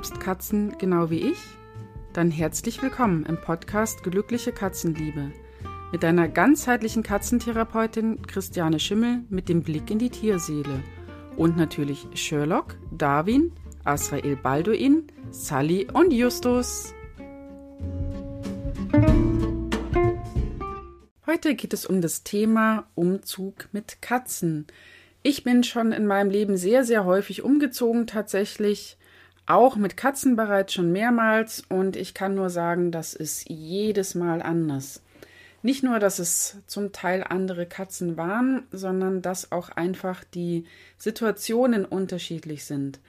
liebst Katzen genau wie ich? Dann herzlich willkommen im Podcast Glückliche Katzenliebe mit deiner ganzheitlichen Katzentherapeutin Christiane Schimmel mit dem Blick in die Tierseele und natürlich Sherlock, Darwin, Asrael Balduin, Sally und Justus. Heute geht es um das Thema Umzug mit Katzen. Ich bin schon in meinem Leben sehr, sehr häufig umgezogen tatsächlich, auch mit Katzen bereits schon mehrmals und ich kann nur sagen, das ist jedes Mal anders. Nicht nur, dass es zum Teil andere Katzen waren, sondern dass auch einfach die Situationen unterschiedlich sind.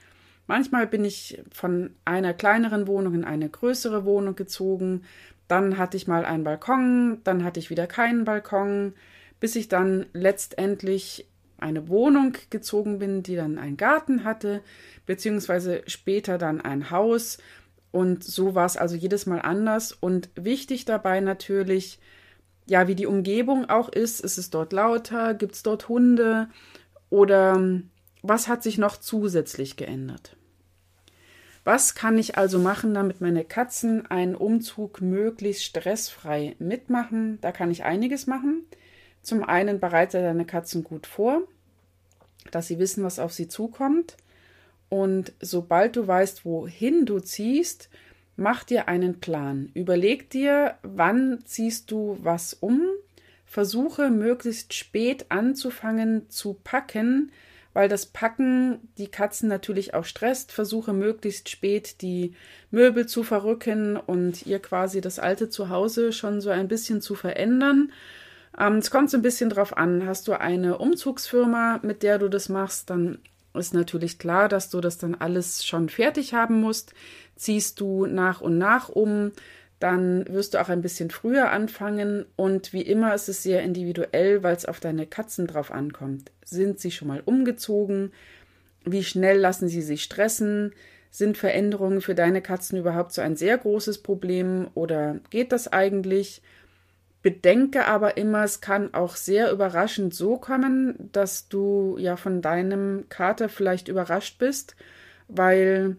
Manchmal bin ich von einer kleineren Wohnung in eine größere Wohnung gezogen, dann hatte ich mal einen Balkon, dann hatte ich wieder keinen Balkon, bis ich dann letztendlich eine Wohnung gezogen bin, die dann einen Garten hatte, beziehungsweise später dann ein Haus. Und so war es also jedes Mal anders. Und wichtig dabei natürlich, ja, wie die Umgebung auch ist. Ist es dort lauter? Gibt es dort Hunde? Oder was hat sich noch zusätzlich geändert? Was kann ich also machen, damit meine Katzen einen Umzug möglichst stressfrei mitmachen? Da kann ich einiges machen. Zum einen bereite deine Katzen gut vor, dass sie wissen, was auf sie zukommt. Und sobald du weißt, wohin du ziehst, mach dir einen Plan. Überleg dir, wann ziehst du was um. Versuche möglichst spät anzufangen zu packen, weil das Packen die Katzen natürlich auch stresst. Versuche möglichst spät die Möbel zu verrücken und ihr quasi das alte Zuhause schon so ein bisschen zu verändern. Ähm, es kommt so ein bisschen drauf an. Hast du eine Umzugsfirma, mit der du das machst, dann ist natürlich klar, dass du das dann alles schon fertig haben musst. Ziehst du nach und nach um, dann wirst du auch ein bisschen früher anfangen und wie immer ist es sehr individuell, weil es auf deine Katzen drauf ankommt. Sind sie schon mal umgezogen? Wie schnell lassen sie sich stressen? Sind Veränderungen für deine Katzen überhaupt so ein sehr großes Problem oder geht das eigentlich? Bedenke aber immer, es kann auch sehr überraschend so kommen, dass du ja von deinem Kater vielleicht überrascht bist, weil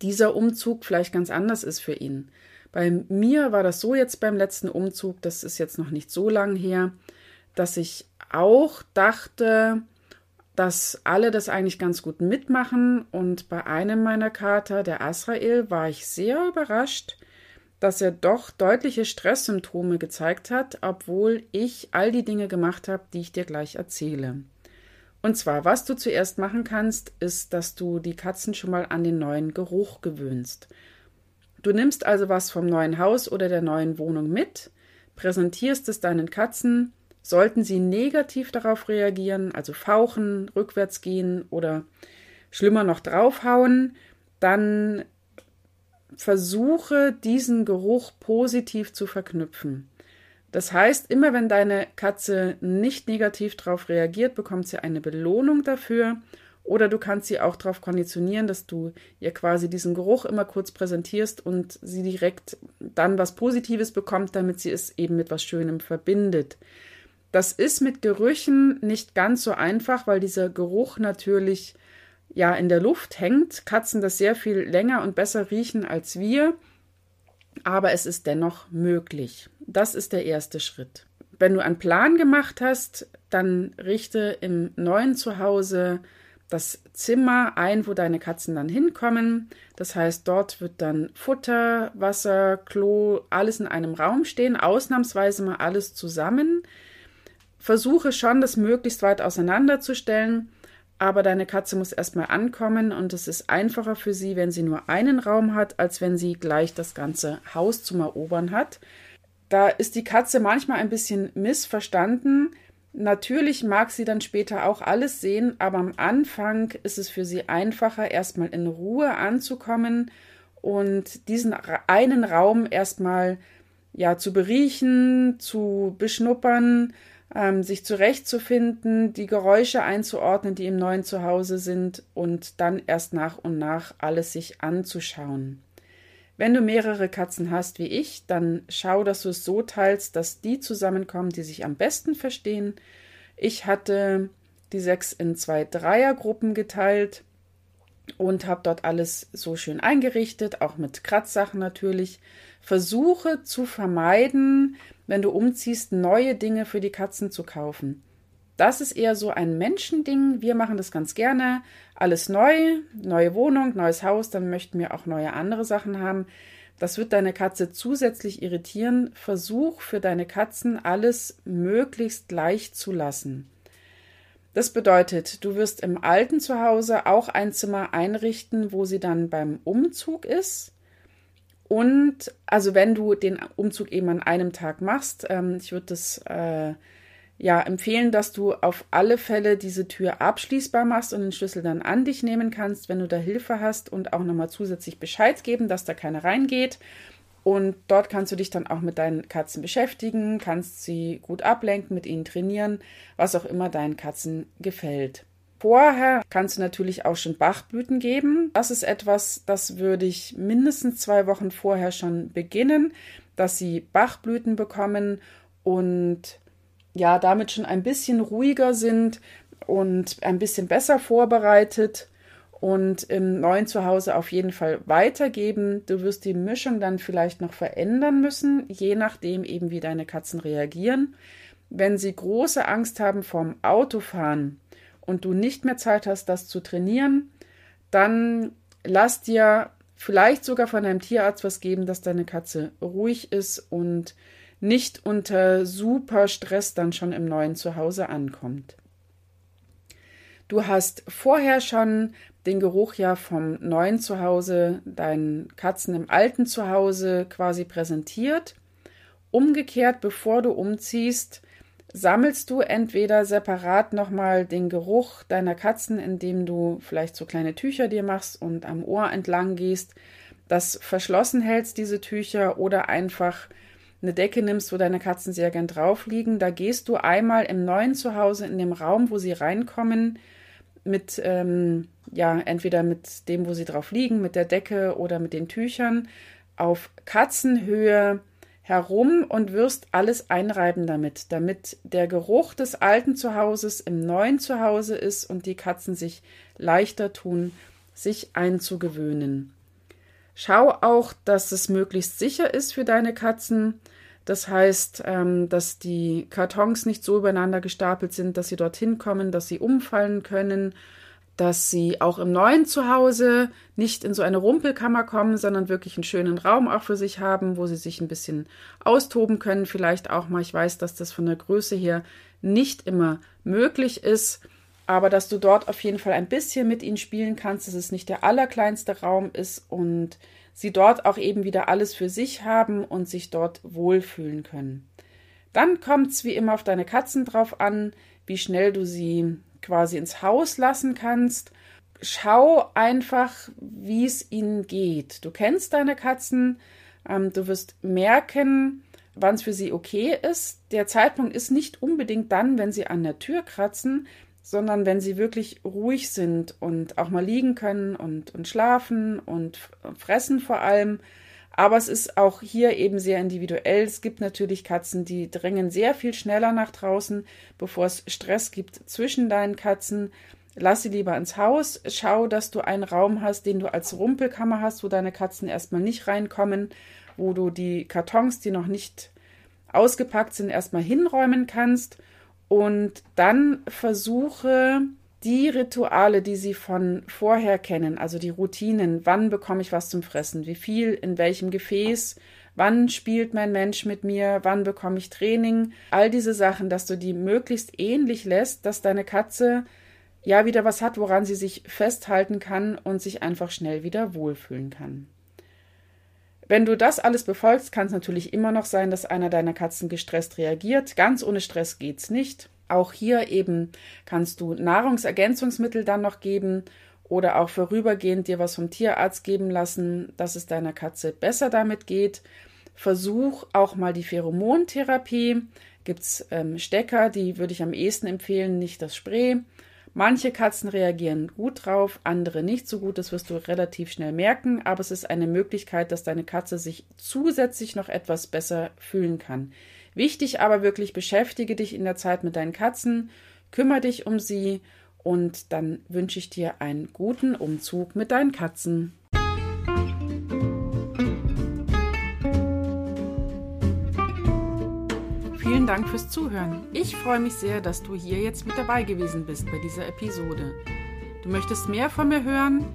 dieser Umzug vielleicht ganz anders ist für ihn. Bei mir war das so jetzt beim letzten Umzug, das ist jetzt noch nicht so lang her, dass ich auch dachte, dass alle das eigentlich ganz gut mitmachen. Und bei einem meiner Kater, der Asrael, war ich sehr überrascht, dass er doch deutliche Stresssymptome gezeigt hat, obwohl ich all die Dinge gemacht habe, die ich dir gleich erzähle. Und zwar, was du zuerst machen kannst, ist, dass du die Katzen schon mal an den neuen Geruch gewöhnst. Du nimmst also was vom neuen Haus oder der neuen Wohnung mit, präsentierst es deinen Katzen, sollten sie negativ darauf reagieren, also fauchen, rückwärts gehen oder schlimmer noch draufhauen, dann versuche diesen Geruch positiv zu verknüpfen. Das heißt, immer wenn deine Katze nicht negativ darauf reagiert, bekommt sie eine Belohnung dafür oder du kannst sie auch darauf konditionieren, dass du ihr quasi diesen Geruch immer kurz präsentierst und sie direkt dann was Positives bekommt, damit sie es eben mit was Schönem verbindet. Das ist mit Gerüchen nicht ganz so einfach, weil dieser Geruch natürlich ja in der Luft hängt. Katzen das sehr viel länger und besser riechen als wir, aber es ist dennoch möglich. Das ist der erste Schritt. Wenn du einen Plan gemacht hast, dann richte im neuen Zuhause das Zimmer ein, wo deine Katzen dann hinkommen. Das heißt, dort wird dann Futter, Wasser, Klo, alles in einem Raum stehen, ausnahmsweise mal alles zusammen. Versuche schon, das möglichst weit auseinanderzustellen, aber deine Katze muss erstmal ankommen und es ist einfacher für sie, wenn sie nur einen Raum hat, als wenn sie gleich das ganze Haus zum Erobern hat. Da ist die Katze manchmal ein bisschen missverstanden. Natürlich mag sie dann später auch alles sehen, aber am Anfang ist es für sie einfacher, erstmal in Ruhe anzukommen und diesen einen Raum erstmal ja zu beriechen, zu beschnuppern, ähm, sich zurechtzufinden, die Geräusche einzuordnen, die im neuen Zuhause sind und dann erst nach und nach alles sich anzuschauen. Wenn du mehrere Katzen hast wie ich, dann schau, dass du es so teilst, dass die zusammenkommen, die sich am besten verstehen. Ich hatte die sechs in zwei Dreiergruppen geteilt. Und habe dort alles so schön eingerichtet, auch mit Kratzsachen natürlich. Versuche zu vermeiden, wenn du umziehst, neue Dinge für die Katzen zu kaufen. Das ist eher so ein Menschending. Wir machen das ganz gerne. Alles neu, neue Wohnung, neues Haus, dann möchten wir auch neue andere Sachen haben. Das wird deine Katze zusätzlich irritieren. Versuch für deine Katzen alles möglichst gleich zu lassen. Das bedeutet, du wirst im alten Zuhause auch ein Zimmer einrichten, wo sie dann beim Umzug ist. Und also wenn du den Umzug eben an einem Tag machst, ähm, ich würde das äh, ja empfehlen, dass du auf alle Fälle diese Tür abschließbar machst und den Schlüssel dann an dich nehmen kannst, wenn du da Hilfe hast und auch nochmal zusätzlich Bescheid geben, dass da keiner reingeht. Und dort kannst du dich dann auch mit deinen Katzen beschäftigen, kannst sie gut ablenken, mit ihnen trainieren, was auch immer deinen Katzen gefällt. Vorher kannst du natürlich auch schon Bachblüten geben. Das ist etwas, das würde ich mindestens zwei Wochen vorher schon beginnen, dass sie Bachblüten bekommen und ja, damit schon ein bisschen ruhiger sind und ein bisschen besser vorbereitet und im neuen Zuhause auf jeden Fall weitergeben. Du wirst die Mischung dann vielleicht noch verändern müssen, je nachdem eben, wie deine Katzen reagieren. Wenn sie große Angst haben vorm Autofahren und du nicht mehr Zeit hast, das zu trainieren, dann lass dir vielleicht sogar von deinem Tierarzt was geben, dass deine Katze ruhig ist und nicht unter super Stress dann schon im neuen Zuhause ankommt. Du hast vorher schon den Geruch ja vom neuen Zuhause deinen Katzen im alten Zuhause quasi präsentiert. Umgekehrt, bevor du umziehst, sammelst du entweder separat nochmal den Geruch deiner Katzen, indem du vielleicht so kleine Tücher dir machst und am Ohr entlang gehst, das verschlossen hältst, diese Tücher, oder einfach eine Decke nimmst, wo deine Katzen sehr gern drauf liegen. Da gehst du einmal im neuen Zuhause in dem Raum, wo sie reinkommen, mit, ähm, ja, entweder mit dem, wo sie drauf liegen, mit der Decke oder mit den Tüchern, auf Katzenhöhe herum und wirst alles einreiben damit, damit der Geruch des alten Zuhauses im neuen Zuhause ist und die Katzen sich leichter tun, sich einzugewöhnen. Schau auch, dass es möglichst sicher ist für deine Katzen. Das heißt, ähm, dass die Kartons nicht so übereinander gestapelt sind, dass sie dorthin kommen, dass sie umfallen können, dass sie auch im neuen Zuhause nicht in so eine Rumpelkammer kommen, sondern wirklich einen schönen Raum auch für sich haben, wo sie sich ein bisschen austoben können. Vielleicht auch mal, ich weiß, dass das von der Größe her nicht immer möglich ist, aber dass du dort auf jeden Fall ein bisschen mit ihnen spielen kannst, dass es nicht der allerkleinste Raum ist und sie dort auch eben wieder alles für sich haben und sich dort wohlfühlen können. Dann kommt es wie immer auf deine Katzen drauf an, wie schnell du sie quasi ins Haus lassen kannst. Schau einfach, wie es ihnen geht. Du kennst deine Katzen, ähm, du wirst merken, wann es für sie okay ist. Der Zeitpunkt ist nicht unbedingt dann, wenn sie an der Tür kratzen, sondern wenn sie wirklich ruhig sind und auch mal liegen können und, und schlafen und fressen vor allem. Aber es ist auch hier eben sehr individuell. Es gibt natürlich Katzen, die drängen sehr viel schneller nach draußen, bevor es Stress gibt zwischen deinen Katzen. Lass sie lieber ins Haus. Schau, dass du einen Raum hast, den du als Rumpelkammer hast, wo deine Katzen erstmal nicht reinkommen, wo du die Kartons, die noch nicht ausgepackt sind, erstmal hinräumen kannst und dann versuche die Rituale, die sie von vorher kennen, also die Routinen, wann bekomme ich was zum Fressen, wie viel, in welchem Gefäß, wann spielt mein Mensch mit mir, wann bekomme ich Training, all diese Sachen, dass du die möglichst ähnlich lässt, dass deine Katze ja wieder was hat, woran sie sich festhalten kann und sich einfach schnell wieder wohlfühlen kann. Wenn du das alles befolgst, kann es natürlich immer noch sein, dass einer deiner Katzen gestresst reagiert. Ganz ohne Stress geht's nicht. Auch hier eben kannst du Nahrungsergänzungsmittel dann noch geben oder auch vorübergehend dir was vom Tierarzt geben lassen, dass es deiner Katze besser damit geht. Versuch auch mal die Pheromontherapie. Gibt's ähm, Stecker, die würde ich am ehesten empfehlen, nicht das Spray. Manche Katzen reagieren gut drauf, andere nicht so gut. Das wirst du relativ schnell merken, aber es ist eine Möglichkeit, dass deine Katze sich zusätzlich noch etwas besser fühlen kann. Wichtig aber wirklich, beschäftige dich in der Zeit mit deinen Katzen, kümmere dich um sie Und dann wünsche ich dir einen guten Umzug mit deinen Katzen. Vielen Dank fürs Zuhören. Ich freue mich sehr, dass du hier jetzt mit dabei gewesen bist bei dieser Episode. Du möchtest mehr von mir hören?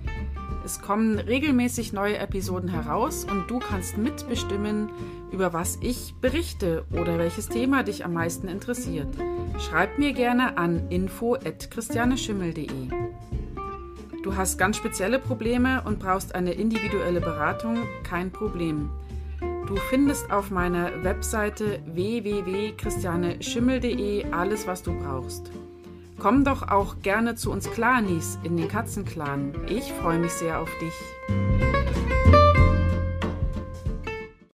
Es kommen regelmäßig neue Episoden heraus und du kannst mitbestimmen, über was ich berichte oder welches Thema dich am meisten interessiert. Schreib mir gerne an info@christianeschimmel.de. Du hast ganz spezielle Probleme und brauchst eine individuelle Beratung? Kein Problem. Du findest auf meiner Webseite www.christianeschimmel.de alles, was du brauchst. Komm doch auch gerne zu uns Clanis in den Katzenclan. Ich freue mich sehr auf dich.